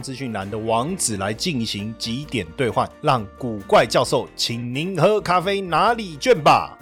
资讯栏的网址来进行几点兑换，让古怪教授请您喝咖啡哪里券吧。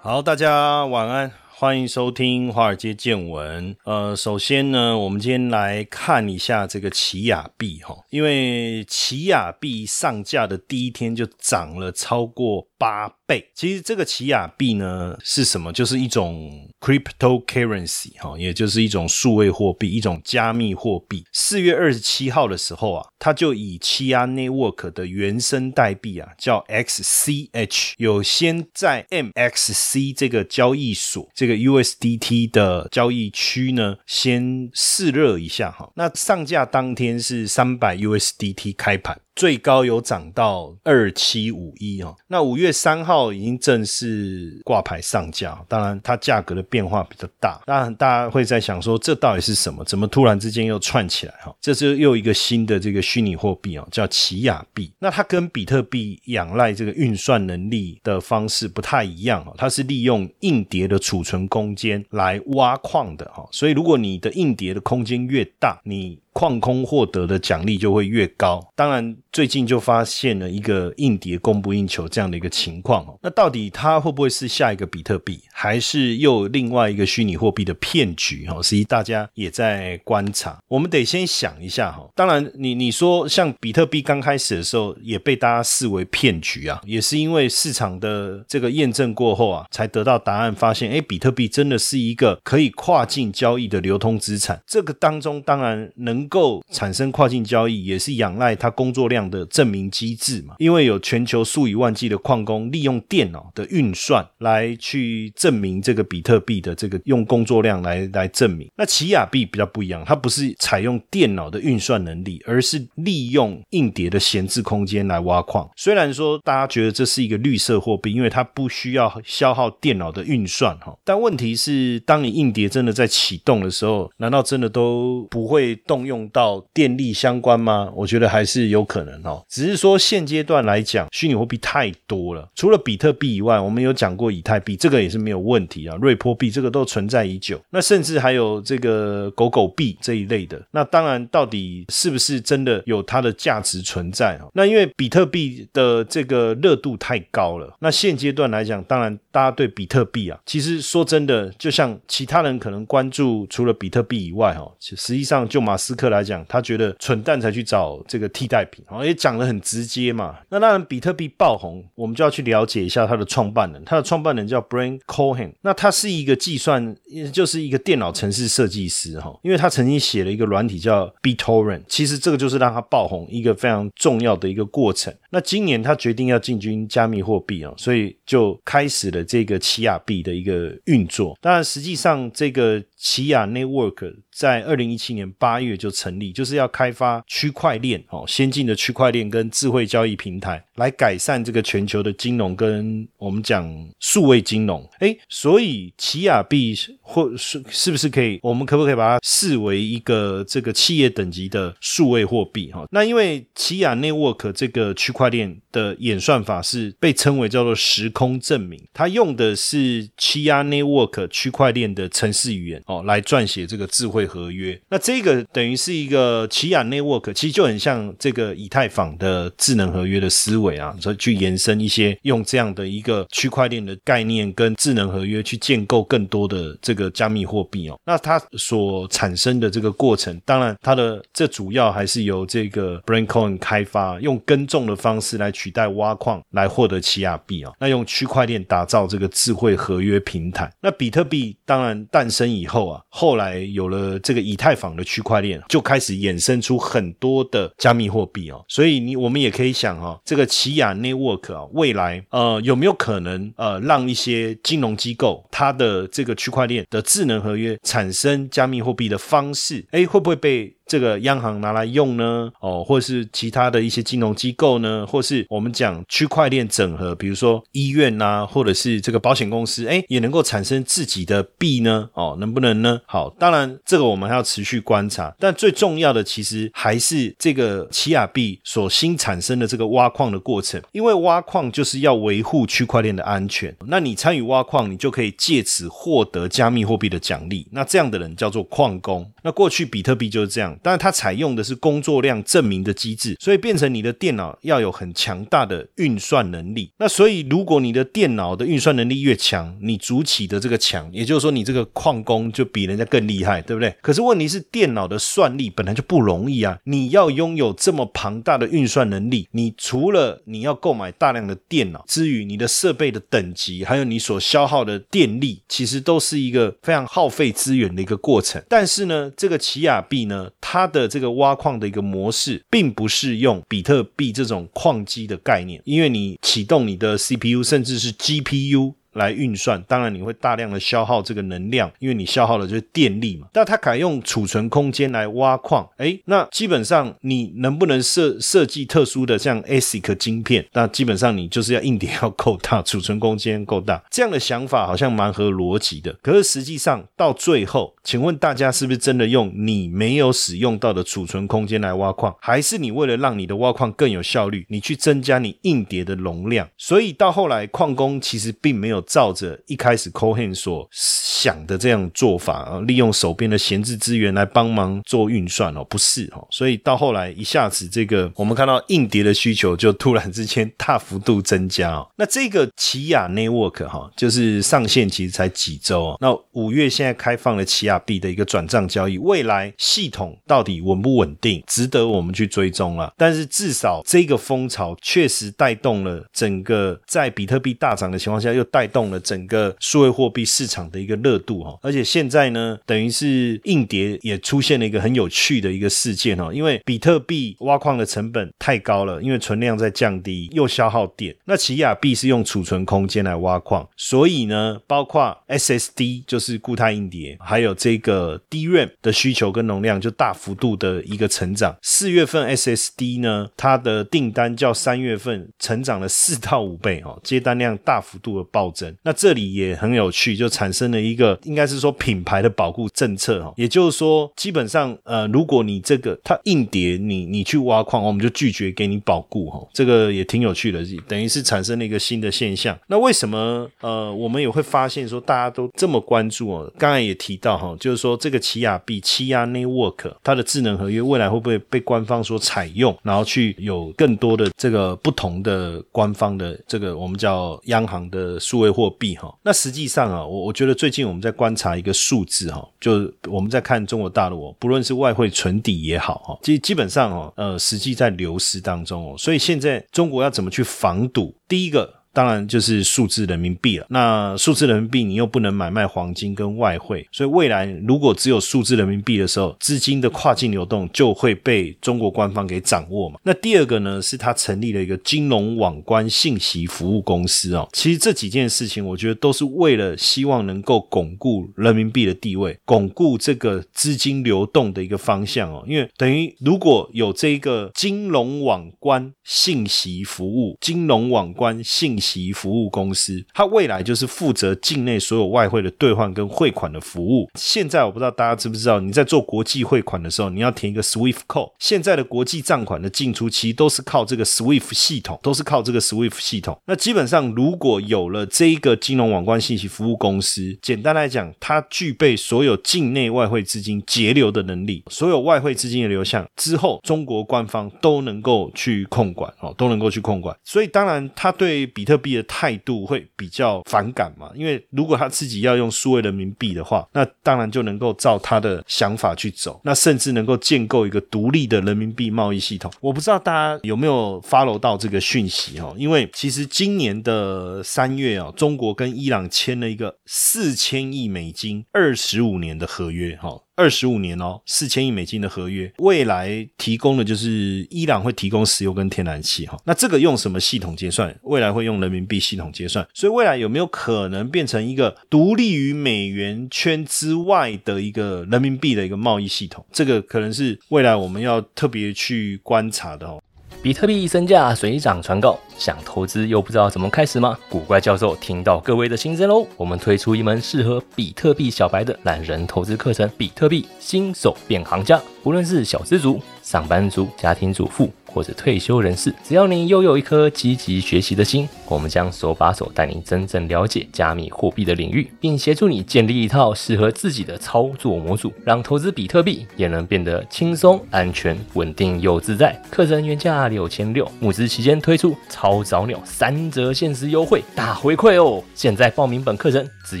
好，大家晚安。欢迎收听《华尔街见闻》。呃，首先呢，我们今天来看一下这个奇亚币哈，因为奇亚币上架的第一天就涨了超过八倍。其实这个奇亚币呢是什么？就是一种 cryptocurrency 哈，也就是一种数位货币，一种加密货币。四月二十七号的时候啊，它就以奇亚 Network 的原生代币啊，叫 XCH，有先在 MXC 这个交易所这个。USDT 的交易区呢，先试热一下哈。那上架当天是三百 USDT 开盘。最高有涨到二七五一哦，那五月三号已经正式挂牌上架，当然它价格的变化比较大，当然大家会在想说这到底是什么？怎么突然之间又串起来哈？这是又一个新的这个虚拟货币哦，叫奇亚币。那它跟比特币仰赖这个运算能力的方式不太一样哦，它是利用硬碟的储存空间来挖矿的哈，所以如果你的硬碟的空间越大，你矿空获得的奖励就会越高。当然，最近就发现了一个硬碟供不应求这样的一个情况哦。那到底它会不会是下一个比特币，还是又另外一个虚拟货币的骗局？哈，实际大家也在观察。我们得先想一下哈。当然，你你说像比特币刚开始的时候也被大家视为骗局啊，也是因为市场的这个验证过后啊，才得到答案，发现哎，比特币真的是一个可以跨境交易的流通资产。这个当中当然。能够产生跨境交易，也是仰赖它工作量的证明机制嘛？因为有全球数以万计的矿工利用电脑的运算来去证明这个比特币的这个用工作量来来证明。那奇亚币比较不一样，它不是采用电脑的运算能力，而是利用硬碟的闲置空间来挖矿。虽然说大家觉得这是一个绿色货币，因为它不需要消耗电脑的运算哈，但问题是，当你硬碟真的在启动的时候，难道真的都不会动？用到电力相关吗？我觉得还是有可能哦。只是说现阶段来讲，虚拟货币太多了。除了比特币以外，我们有讲过以太币，这个也是没有问题啊。瑞波币这个都存在已久。那甚至还有这个狗狗币这一类的。那当然，到底是不是真的有它的价值存在啊？那因为比特币的这个热度太高了。那现阶段来讲，当然大家对比特币啊，其实说真的，就像其他人可能关注除了比特币以外，哈，实际上就马斯克。来讲，他觉得蠢蛋才去找这个替代品啊，也讲得很直接嘛。那当然，比特币爆红，我们就要去了解一下它的创办人。它的创办人叫 Brian Cohen，那他是一个计算，就是一个电脑程式设计师哈。因为他曾经写了一个软体叫 BitTorrent，其实这个就是让他爆红一个非常重要的一个过程。那今年他决定要进军加密货币啊，所以就开始了这个奇亚币的一个运作。当然，实际上这个奇亚 Network 在二零一七年八月就成立，就是要开发区块链哦，先进的区块链跟智慧交易平台，来改善这个全球的金融跟我们讲数位金融。哎，所以奇亚币或是是不是可以，我们可不可以把它视为一个这个企业等级的数位货币？哈，那因为奇亚 Network 这个区块块链的演算法是被称为叫做时空证明，它用的是奇亚 Network 区块链的程式语言哦，来撰写这个智慧合约。那这个等于。是一个奇亚 Network，其实就很像这个以太坊的智能合约的思维啊，所以去延伸一些用这样的一个区块链的概念跟智能合约去建构更多的这个加密货币哦。那它所产生的这个过程，当然它的这主要还是由这个 Brain Coin 开发，用耕种的方方式来取代挖矿来获得奇亚币啊。那用区块链打造这个智慧合约平台。那比特币当然诞生以后啊，后来有了这个以太坊的区块链，就开始衍生出很多的加密货币哦。所以你我们也可以想哈，这个奇亚 Network 啊，未来呃有没有可能呃让一些金融机构它的这个区块链的智能合约产生加密货币的方式，哎，会不会被？这个央行拿来用呢？哦，或是其他的一些金融机构呢？或是我们讲区块链整合，比如说医院呐，或者是这个保险公司，哎，也能够产生自己的币呢？哦，能不能呢？好，当然这个我们还要持续观察。但最重要的其实还是这个奇亚币所新产生的这个挖矿的过程，因为挖矿就是要维护区块链的安全。那你参与挖矿，你就可以借此获得加密货币的奖励。那这样的人叫做矿工。那过去比特币就是这样。但它采用的是工作量证明的机制，所以变成你的电脑要有很强大的运算能力。那所以如果你的电脑的运算能力越强，你主起的这个墙，也就是说你这个矿工就比人家更厉害，对不对？可是问题是电脑的算力本来就不容易啊，你要拥有这么庞大的运算能力，你除了你要购买大量的电脑之余，你的设备的等级，还有你所消耗的电力，其实都是一个非常耗费资源的一个过程。但是呢，这个奇亚币呢？它的这个挖矿的一个模式，并不是用比特币这种矿机的概念，因为你启动你的 CPU，甚至是 GPU。来运算，当然你会大量的消耗这个能量，因为你消耗的就是电力嘛。但它改用储存空间来挖矿，哎，那基本上你能不能设设计特殊的像 ASIC 晶片？那基本上你就是要硬点要够大，储存空间够大。这样的想法好像蛮合逻辑的。可是实际上到最后，请问大家是不是真的用你没有使用到的储存空间来挖矿，还是你为了让你的挖矿更有效率，你去增加你硬碟的容量？所以到后来矿工其实并没有。照着一开始 Cohen 所想的这样做法啊，利用手边的闲置资源来帮忙做运算哦，不是哦，所以到后来一下子这个我们看到硬碟的需求就突然之间大幅度增加哦。那这个奇亚 Network 哈，就是上线其实才几周哦。那五月现在开放了奇亚币的一个转账交易，未来系统到底稳不稳定，值得我们去追踪了。但是至少这个风潮确实带动了整个在比特币大涨的情况下，又带动。了整个数位货币市场的一个热度哈，而且现在呢，等于是硬碟也出现了一个很有趣的一个事件哦，因为比特币挖矿的成本太高了，因为存量在降低，又消耗电。那奇亚币是用储存空间来挖矿，所以呢，包括 SSD 就是固态硬碟，还有这个 DRAM 的需求跟容量就大幅度的一个成长。四月份 SSD 呢，它的订单较三月份成长了四到五倍哦，接单量大幅度的暴增。那这里也很有趣，就产生了一个应该是说品牌的保护政策哈，也就是说，基本上呃，如果你这个它硬碟你你去挖矿，我们就拒绝给你保护哈，这个也挺有趣的，等于是产生了一个新的现象。那为什么呃，我们也会发现说大家都这么关注哦？刚才也提到哈，就是说这个奇亚币、奇亚 Network 它的智能合约未来会不会被官方所采用，然后去有更多的这个不同的官方的这个我们叫央行的数位货。币哈，那实际上啊，我我觉得最近我们在观察一个数字哈，就我们在看中国大陆哦，不论是外汇存底也好哈，基基本上哦，呃，实际在流失当中哦，所以现在中国要怎么去防堵？第一个。当然就是数字人民币了。那数字人民币你又不能买卖黄金跟外汇，所以未来如果只有数字人民币的时候，资金的跨境流动就会被中国官方给掌握嘛。那第二个呢，是他成立了一个金融网关信息服务公司哦。其实这几件事情，我觉得都是为了希望能够巩固人民币的地位，巩固这个资金流动的一个方向哦。因为等于如果有这一个金融网关信息服务，金融网关信。其服务公司，它未来就是负责境内所有外汇的兑换跟汇款的服务。现在我不知道大家知不知道，你在做国际汇款的时候，你要填一个 SWIFT code。现在的国际账款的进出其实都是靠这个 SWIFT 系统，都是靠这个 SWIFT 系统。那基本上，如果有了这一个金融网关信息服务公司，简单来讲，它具备所有境内外汇资金截流的能力，所有外汇资金的流向之后，中国官方都能够去控管哦，都能够去控管。所以当然，它对比特特币的态度会比较反感嘛？因为如果他自己要用数位人民币的话，那当然就能够照他的想法去走，那甚至能够建构一个独立的人民币贸易系统。我不知道大家有没有 follow 到这个讯息哦？因为其实今年的三月哦，中国跟伊朗签了一个四千亿美金二十五年的合约哈。二十五年哦，四千亿美金的合约，未来提供的就是伊朗会提供石油跟天然气哈。那这个用什么系统结算？未来会用人民币系统结算，所以未来有没有可能变成一个独立于美元圈之外的一个人民币的一个贸易系统？这个可能是未来我们要特别去观察的哦。比特币身价水涨船高，想投资又不知道怎么开始吗？古怪教授听到各位的心声喽，我们推出一门适合比特币小白的懒人投资课程——比特币新手变行家。无论是小资族、上班族、家庭主妇。或者退休人士，只要你拥有一颗积极学习的心，我们将手把手带你真正了解加密货币的领域，并协助你建立一套适合自己的操作模组，让投资比特币也能变得轻松、安全、稳定又自在。课程原价六千六，募资期间推出超早鸟三折限时优惠，大回馈哦！现在报名本课程只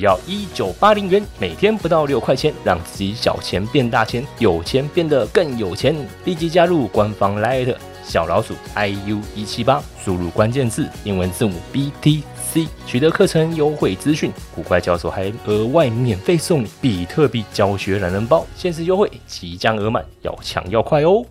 要一九八零元，每天不到六块钱，让自己小钱变大钱，有钱变得更有钱。立即加入官方 Light。小老鼠 iu 一七八，输入关键字英文字母 BTC，取得课程优惠资讯。古怪教授还额外免费送你比特币教学懒人包，限时优惠即将额满，要抢要快哦！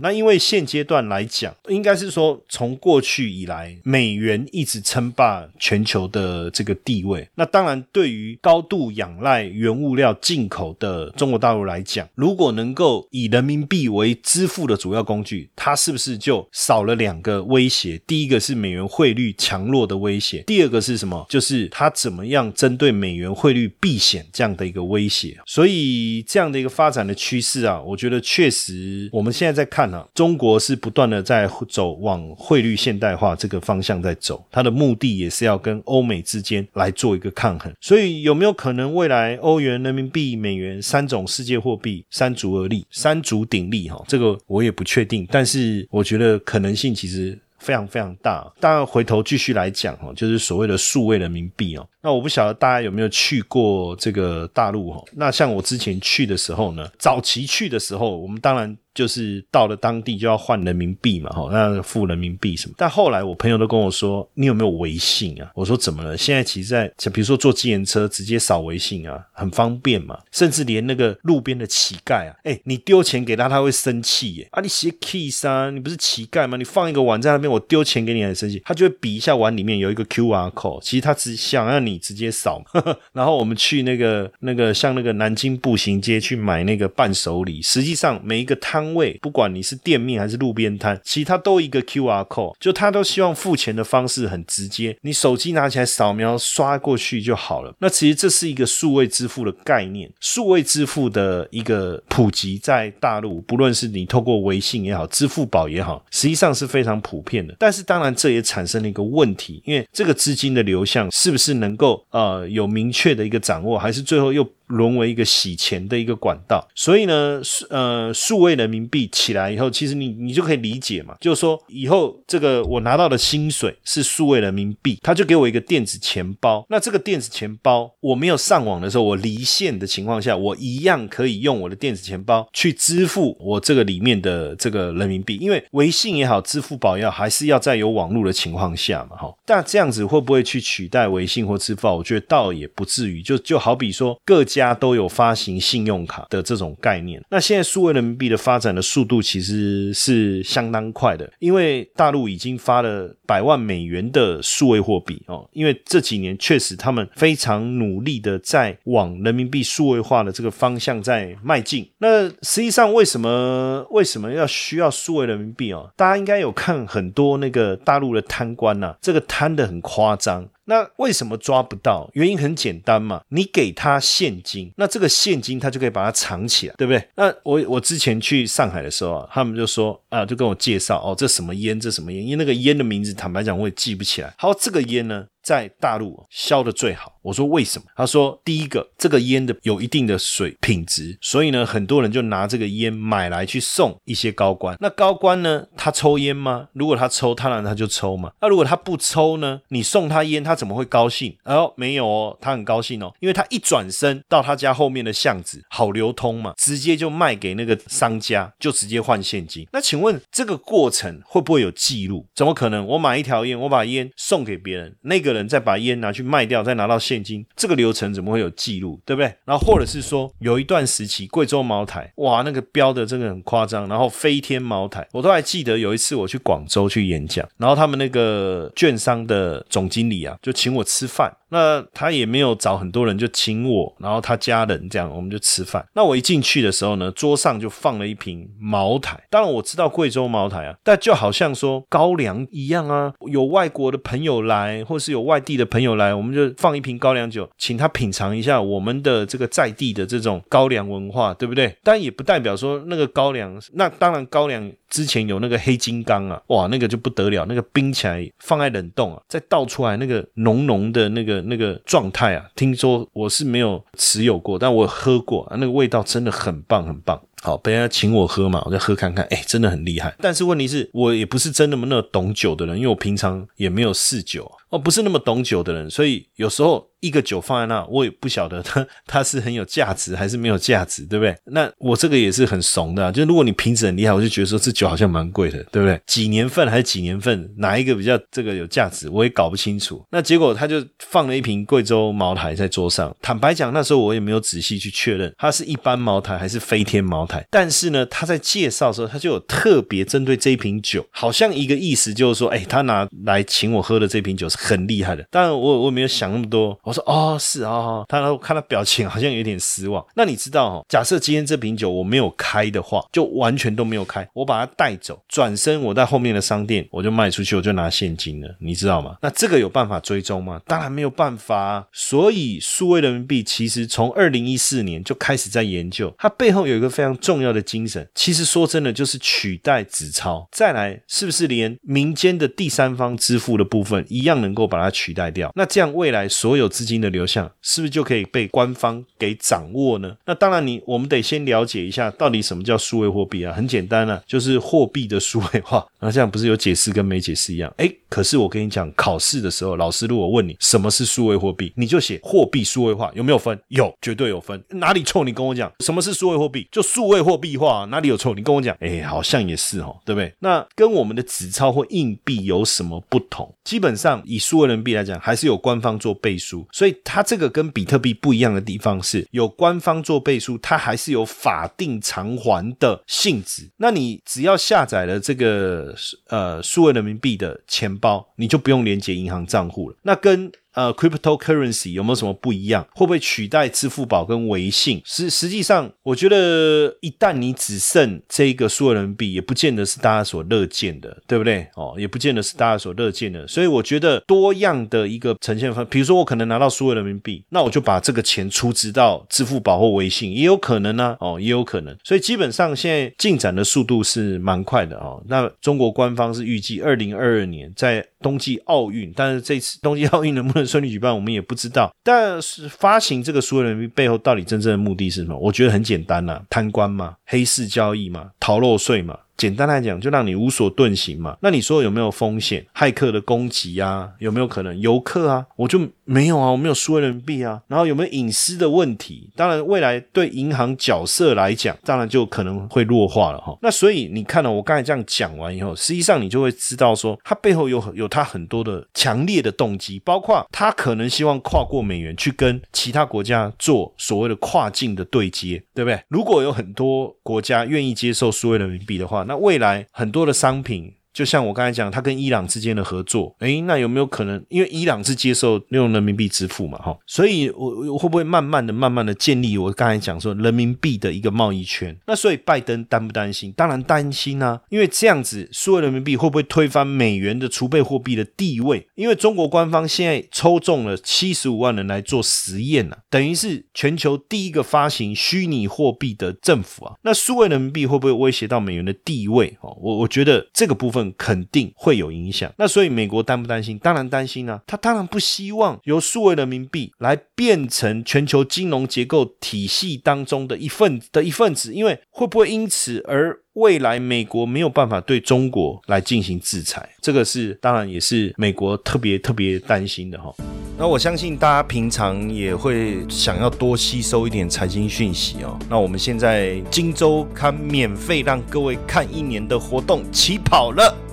那因为现阶段来讲，应该是说从过去以来，美元一直称霸全球的这个地位。那当然，对于高度仰赖原物料进口的中国大陆来讲，如果能够以人民币为支付的主要工具，它是不是就少了两个威胁？第一个是美元汇率强弱的威胁，第二个是什么？就是它怎么样针对美元汇率避险这样的一个威胁。所以这样的一个发展的趋势啊，我觉得确实我们现在在看。中国是不断的在走往汇率现代化这个方向在走，它的目的也是要跟欧美之间来做一个抗衡。所以有没有可能未来欧元、人民币、美元三种世界货币三足而立、三足鼎立？哈，这个我也不确定，但是我觉得可能性其实非常非常大。当然，回头继续来讲哈，就是所谓的数位人民币哦。那我不晓得大家有没有去过这个大陆哈？那像我之前去的时候呢，早期去的时候，我们当然。就是到了当地就要换人民币嘛，哈，那付人民币什么？但后来我朋友都跟我说，你有没有微信啊？我说怎么了？现在其实在，像比如说坐自行车，直接扫微信啊，很方便嘛。甚至连那个路边的乞丐啊，哎，你丢钱给他，他会生气耶。啊，你写 kiss 啊，你不是乞丐吗？你放一个碗在那边，我丢钱给你很生气，他就会比一下碗里面有一个 QR code，其实他只想让你你直接扫。然后我们去那个那个像那个南京步行街去买那个伴手礼，实际上每一个摊。位，不管你是店面还是路边摊，其实它都一个 Q R code，就他都希望付钱的方式很直接，你手机拿起来扫描刷过去就好了。那其实这是一个数位支付的概念，数位支付的一个普及在大陆，不论是你透过微信也好，支付宝也好，实际上是非常普遍的。但是当然这也产生了一个问题，因为这个资金的流向是不是能够呃有明确的一个掌握，还是最后又？沦为一个洗钱的一个管道，所以呢，呃，数位人民币起来以后，其实你你就可以理解嘛，就是说以后这个我拿到的薪水是数位人民币，他就给我一个电子钱包。那这个电子钱包，我没有上网的时候，我离线的情况下，我一样可以用我的电子钱包去支付我这个里面的这个人民币，因为微信也好，支付宝也好，还是要在有网络的情况下嘛，哈。但这样子会不会去取代微信或支付宝？我觉得倒也不至于，就就好比说各。家家都有发行信用卡的这种概念，那现在数位人民币的发展的速度其实是相当快的，因为大陆已经发了百万美元的数位货币哦，因为这几年确实他们非常努力的在往人民币数位化的这个方向在迈进。那实际上为什么为什么要需要数位人民币哦？大家应该有看很多那个大陆的贪官呐，这个贪的很夸张。那为什么抓不到？原因很简单嘛，你给他现金，那这个现金他就可以把它藏起来，对不对？那我我之前去上海的时候啊，他们就说啊，就跟我介绍哦，这什么烟，这什么烟？因为那个烟的名字，坦白讲我也记不起来。好，这个烟呢？在大陆销的最好。我说为什么？他说第一个，这个烟的有一定的水品质，所以呢，很多人就拿这个烟买来去送一些高官。那高官呢，他抽烟吗？如果他抽，当然他就抽嘛。那如果他不抽呢？你送他烟，他怎么会高兴？哦，没有哦，他很高兴哦，因为他一转身到他家后面的巷子，好流通嘛，直接就卖给那个商家，就直接换现金。那请问这个过程会不会有记录？怎么可能？我买一条烟，我把烟送给别人，那个人再把烟拿去卖掉，再拿到现金，这个流程怎么会有记录？对不对？然后或者是说，有一段时期贵州茅台，哇，那个标的真的很夸张。然后飞天茅台，我都还记得有一次我去广州去演讲，然后他们那个券商的总经理啊，就请我吃饭。那他也没有找很多人，就请我，然后他家人这样，我们就吃饭。那我一进去的时候呢，桌上就放了一瓶茅台。当然我知道贵州茅台啊，但就好像说高粱一样啊，有外国的朋友来，或是有外地的朋友来，我们就放一瓶高粱酒，请他品尝一下我们的这个在地的这种高粱文化，对不对？但也不代表说那个高粱，那当然高粱之前有那个黑金刚啊，哇，那个就不得了，那个冰起来放在冷冻啊，再倒出来那个浓浓的那个。那个状态啊，听说我是没有持有过，但我喝过，那个味道真的很棒，很棒。好，别人请我喝嘛，我再喝看看，哎，真的很厉害。但是问题是我也不是真的那么懂酒的人，因为我平常也没有试酒。哦，不是那么懂酒的人，所以有时候一个酒放在那，我也不晓得 它它是很有价值还是没有价值，对不对？那我这个也是很怂的，就如果你瓶子很厉害，我就觉得说这酒好像蛮贵的，对不对？几年份还是几年份，哪一个比较这个有价值，我也搞不清楚。那结果他就放了一瓶贵州茅台在桌上，坦白讲，那时候我也没有仔细去确认它是一般茅台还是飞天茅台。但是呢，他在介绍的时候，他就有特别针对这一瓶酒，好像一个意思就是说，哎，他拿来请我喝的这瓶酒是。很厉害的，当然我我没有想那么多。我说哦是啊，他然后看他表情好像有点失望。那你知道哈？假设今天这瓶酒我没有开的话，就完全都没有开，我把它带走，转身我在后面的商店我就卖出去，我就拿现金了，你知道吗？那这个有办法追踪吗？当然没有办法。所以数位人民币其实从二零一四年就开始在研究，它背后有一个非常重要的精神。其实说真的，就是取代纸钞。再来，是不是连民间的第三方支付的部分一样能？够把它取代掉，那这样未来所有资金的流向是不是就可以被官方给掌握呢？那当然，你我们得先了解一下到底什么叫数位货币啊？很简单啊，就是货币的数位化。那这样不是有解释跟没解释一样？哎，可是我跟你讲，考试的时候，老师如果问你什么是数位货币，你就写货币数位化，有没有分？有，绝对有分。哪里错？你跟我讲，什么是数位货币？就数位货币化，哪里有错？你跟我讲。哎，好像也是哦，对不对？那跟我们的纸钞或硬币有什么不同？基本上以数位人民币来讲，还是有官方做背书，所以它这个跟比特币不一样的地方是，有官方做背书，它还是有法定偿还的性质。那你只要下载了这个呃数位人民币的钱包，你就不用连接银行账户了。那跟呃，cryptocurrency 有没有什么不一样？会不会取代支付宝跟微信？实实际上，我觉得一旦你只剩这个数位人民币，也不见得是大家所乐见的，对不对？哦，也不见得是大家所乐见的。所以我觉得多样的一个呈现方，比如说我可能拿到数位人民币，那我就把这个钱出资到支付宝或微信，也有可能呢。哦，也有可能。所以基本上现在进展的速度是蛮快的哦。那中国官方是预计二零二二年在冬季奥运，但是这次冬季奥运能不能？顺利举办，我们也不知道。但是发行这个数位人民币背后到底真正的目的是什么？我觉得很简单呐，贪官嘛，黑市交易嘛，逃漏税嘛。简单来讲，就让你无所遁形嘛。那你说有没有风险？骇客的攻击啊，有没有可能？游客啊，我就没有啊，我没有数位人民币啊。然后有没有隐私的问题？当然，未来对银行角色来讲，当然就可能会弱化了哈。那所以你看了我刚才这样讲完以后，实际上你就会知道说，它背后有有它很多的强烈的动机，包括它可能希望跨过美元去跟其他国家做所谓的跨境的对接，对不对？如果有很多国家愿意接受数位人民币的话，那未来很多的商品。就像我刚才讲，他跟伊朗之间的合作，诶，那有没有可能？因为伊朗是接受用人民币支付嘛，哈，所以我我会不会慢慢的、慢慢的建立我刚才讲说人民币的一个贸易圈？那所以拜登担不担心？当然担心啊，因为这样子，数位人民币会不会推翻美元的储备货币的地位？因为中国官方现在抽中了七十五万人来做实验啊，等于是全球第一个发行虚拟货币的政府啊。那数位人民币会不会威胁到美元的地位？哦，我我觉得这个部分。肯定会有影响。那所以美国担不担心？当然担心啊！他当然不希望由数位人民币来变成全球金融结构体系当中的一份的一份子，因为会不会因此而未来美国没有办法对中国来进行制裁？这个是当然也是美国特别特别担心的哈。那我相信大家平常也会想要多吸收一点财经讯息哦。那我们现在金周刊免费让各位看一年的活动起跑了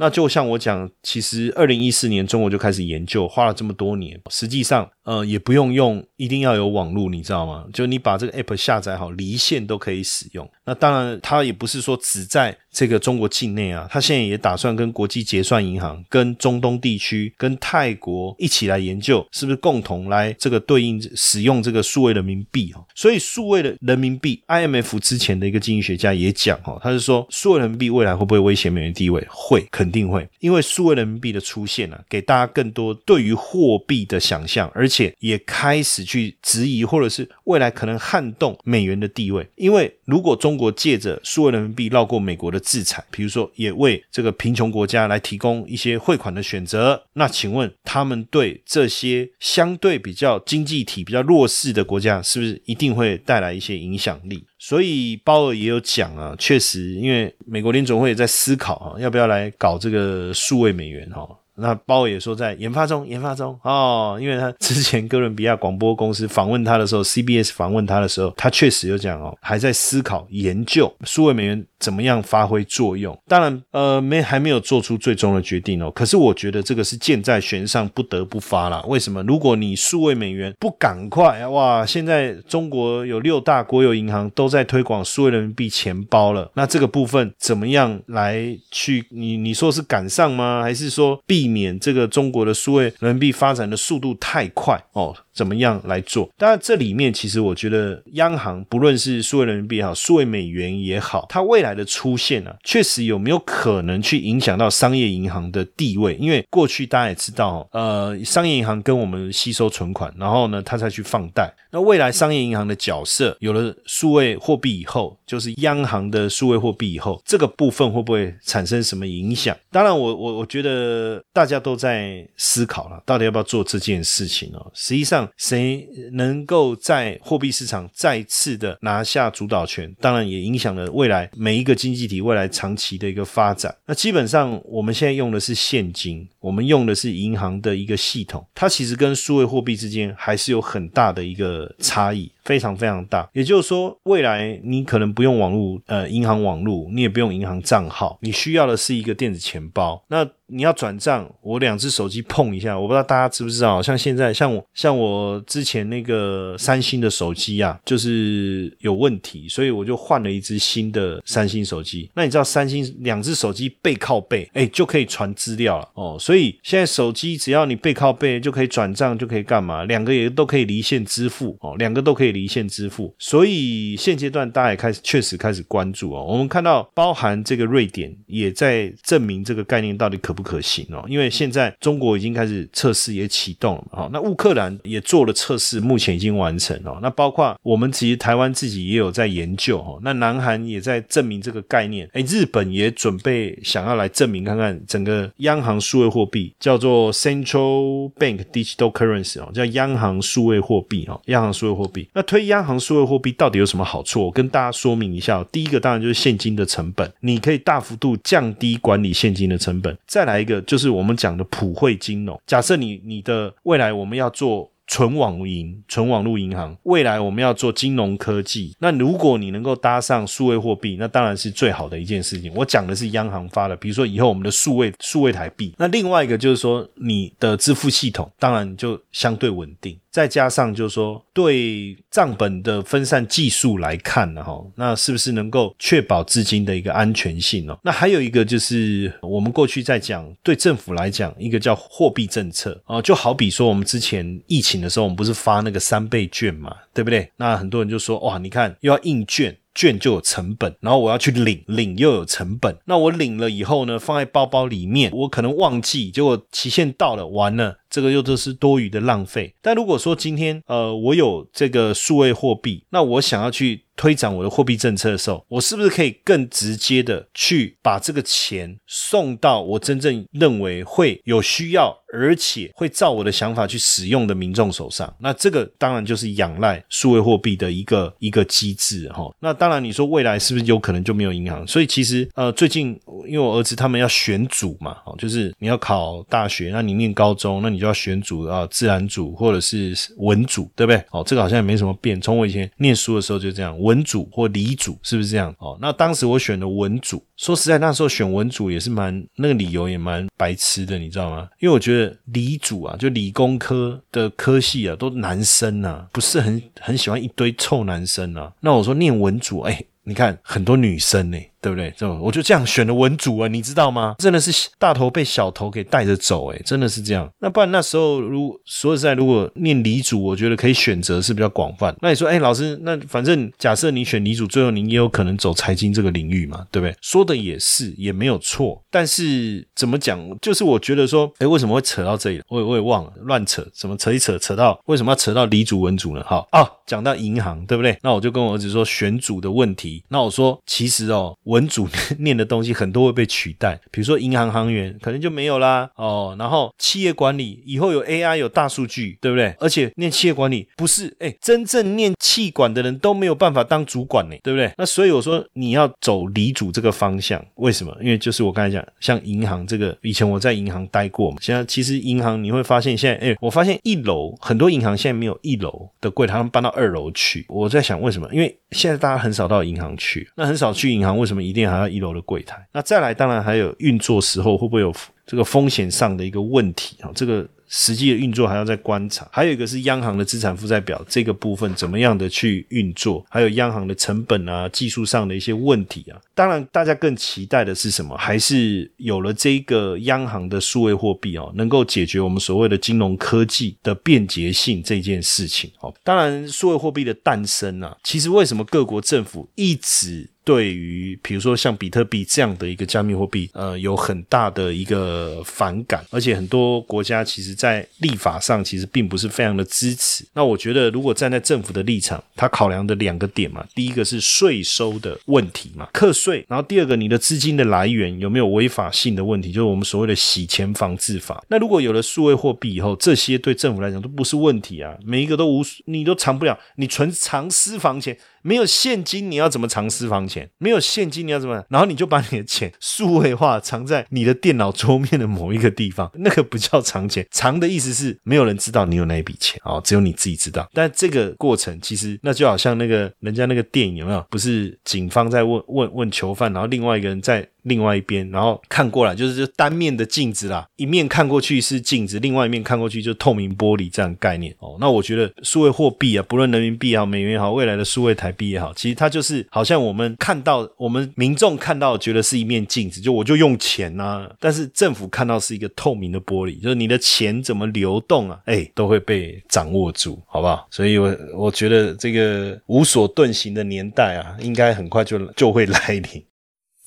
那就像我讲，其实二零一四年中国就开始研究，花了这么多年，实际上呃也不用用，一定要有网络，你知道吗？就你把这个 app 下载好，离线都可以使用。那当然，他也不是说只在这个中国境内啊，他现在也打算跟国际结算银行、跟中东地区、跟泰国一起来研究，是不是共同来这个对应使用这个数位人民币哈？所以数位的人民币，IMF 之前的一个经济学家也讲哈，他是说数位人民币未来会不会威胁美元地位？会，肯。肯定会，因为数位人民币的出现呢，给大家更多对于货币的想象，而且也开始去质疑，或者是未来可能撼动美元的地位。因为如果中国借着数位人民币绕过美国的制裁，比如说也为这个贫穷国家来提供一些汇款的选择，那请问他们对这些相对比较经济体比较弱势的国家，是不是一定会带来一些影响力？所以鲍尔也有讲啊，确实，因为美国联总会也在思考啊，要不要来搞这个数位美元哈。那鲍也说在研发中，研发中哦，因为他之前哥伦比亚广播公司访问他的时候，CBS 访问他的时候，他确实有讲哦，还在思考研究数位美元怎么样发挥作用。当然，呃，没还没有做出最终的决定哦。可是我觉得这个是箭在弦上，不得不发了。为什么？如果你数位美元不赶快哇，现在中国有六大国有银行都在推广数位人民币钱包了，那这个部分怎么样来去？你你说是赶上吗？还是说避？免这个中国的数位人民币发展的速度太快哦。怎么样来做？当然，这里面其实我觉得，央行不论是数位人民币也好，数位美元也好，它未来的出现呢，确实有没有可能去影响到商业银行的地位？因为过去大家也知道，呃，商业银行跟我们吸收存款，然后呢，它再去放贷。那未来商业银行的角色有了数位货币以后，就是央行的数位货币以后，这个部分会不会产生什么影响？当然，我我我觉得大家都在思考了，到底要不要做这件事情哦。实际上。谁能够在货币市场再次的拿下主导权，当然也影响了未来每一个经济体未来长期的一个发展。那基本上我们现在用的是现金，我们用的是银行的一个系统，它其实跟数位货币之间还是有很大的一个差异。非常非常大，也就是说，未来你可能不用网络，呃，银行网络，你也不用银行账号，你需要的是一个电子钱包。那你要转账，我两只手机碰一下，我不知道大家知不知道，像现在，像我，像我之前那个三星的手机啊，就是有问题，所以我就换了一只新的三星手机。那你知道，三星两只手机背靠背，哎，就可以传资料了哦。所以现在手机只要你背靠背，就可以转账，就可以干嘛？两个也都可以离线支付哦，两个都可以。离线支付，所以现阶段大家也开始确实开始关注哦。我们看到，包含这个瑞典也在证明这个概念到底可不可行哦。因为现在中国已经开始测试也启动了嘛，那乌克兰也做了测试，目前已经完成哦。那包括我们其实台湾自己也有在研究哦。那南韩也在证明这个概念，哎，日本也准备想要来证明看看整个央行数位货币叫做 Central Bank Digital Currency 哦，叫央行数位货币哦，央行数位货币。那推央行数位货币到底有什么好处？我跟大家说明一下。第一个当然就是现金的成本，你可以大幅度降低管理现金的成本。再来一个就是我们讲的普惠金融。假设你你的未来我们要做。纯网银、纯网络银行，未来我们要做金融科技。那如果你能够搭上数位货币，那当然是最好的一件事情。我讲的是央行发的，比如说以后我们的数位数位台币。那另外一个就是说，你的支付系统当然就相对稳定。再加上就是说，对账本的分散技术来看呢，哈，那是不是能够确保资金的一个安全性哦？那还有一个就是我们过去在讲，对政府来讲，一个叫货币政策啊，就好比说我们之前疫情的时候，我们不是发那个三倍券嘛，对不对？那很多人就说，哇，你看又要印券。券就有成本，然后我要去领，领又有成本。那我领了以后呢，放在包包里面，我可能忘记，结果期限到了，完了，这个又都是多余的浪费。但如果说今天，呃，我有这个数位货币，那我想要去推展我的货币政策的时候，我是不是可以更直接的去把这个钱送到我真正认为会有需要？而且会照我的想法去使用的民众手上，那这个当然就是仰赖数位货币的一个一个机制哈。那当然你说未来是不是有可能就没有银行？所以其实呃最近因为我儿子他们要选组嘛，哦就是你要考大学，那你念高中，那你就要选组啊自然组或者是文组，对不对？哦这个好像也没什么变，从我以前念书的时候就这样，文文组或理组是不是这样？哦那当时我选的文组，说实在那时候选文组也是蛮那个理由也蛮白痴的，你知道吗？因为我觉得。理组啊，就理工科的科系啊，都男生啊，不是很很喜欢一堆臭男生啊。那我说念文组，哎，你看很多女生呢。对不对？这我就这样选的文主啊，你知道吗？真的是大头被小头给带着走，哎，真的是这样。那不然那时候，如说实在，如果念理组，我觉得可以选择是比较广泛。那你说，哎，老师，那反正假设你选理组，最后你也有可能走财经这个领域嘛，对不对？说的也是，也没有错。但是怎么讲，就是我觉得说，哎，为什么会扯到这里？我也我也忘了，乱扯，怎么扯一扯，扯到为什么要扯到理组文组呢？好啊，讲到银行，对不对？那我就跟我儿子说选组的问题。那我说，其实哦。文组 念的东西很多会被取代，比如说银行行员可能就没有啦哦。然后企业管理以后有 AI 有大数据，对不对？而且念企业管理不是哎，真正念气管的人都没有办法当主管呢，对不对？那所以我说你要走理主这个方向，为什么？因为就是我刚才讲，像银行这个，以前我在银行待过嘛。现在其实银行你会发现，现在哎，我发现一楼很多银行现在没有一楼的柜台，他们搬到二楼去。我在想为什么？因为现在大家很少到银行去，那很少去银行，为什么？一定还要一楼的柜台。那再来，当然还有运作时候会不会有这个风险上的一个问题啊？这个。实际的运作还要再观察，还有一个是央行的资产负债表这个部分怎么样的去运作，还有央行的成本啊、技术上的一些问题啊。当然，大家更期待的是什么？还是有了这个央行的数位货币哦，能够解决我们所谓的金融科技的便捷性这件事情哦。当然，数位货币的诞生啊，其实为什么各国政府一直对于比如说像比特币这样的一个加密货币，呃，有很大的一个反感，而且很多国家其实。在立法上其实并不是非常的支持。那我觉得，如果站在政府的立场，他考量的两个点嘛，第一个是税收的问题嘛，课税；然后第二个，你的资金的来源有没有违法性的问题，就是我们所谓的洗钱防治法。那如果有了数位货币以后，这些对政府来讲都不是问题啊，每一个都无，你都藏不了，你存藏私房钱。没有现金，你要怎么藏私房钱？没有现金，你要怎么？然后你就把你的钱数位化，藏在你的电脑桌面的某一个地方，那个不叫藏钱。藏的意思是没有人知道你有那一笔钱哦，只有你自己知道。但这个过程其实那就好像那个人家那个电影有没有？不是警方在问问问囚犯，然后另外一个人在。另外一边，然后看过来就是就单面的镜子啦，一面看过去是镜子，另外一面看过去就透明玻璃这样概念哦。那我觉得数位货币啊，不论人民币也好，美元也好，未来的数位台币也好，其实它就是好像我们看到我们民众看到觉得是一面镜子，就我就用钱呐，但是政府看到是一个透明的玻璃，就是你的钱怎么流动啊，哎，都会被掌握住，好不好？所以我我觉得这个无所遁形的年代啊，应该很快就就会来临。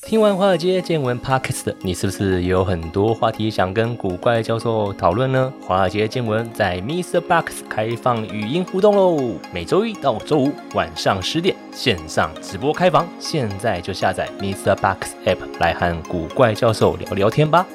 听完华尔街见闻 Podcast 你是不是也有很多话题想跟古怪教授讨论呢？华尔街见闻在 Mr. Box 开放语音互动喽，每周一到周五晚上十点线上直播开房，现在就下载 Mr. Box App 来和古怪教授聊聊天吧。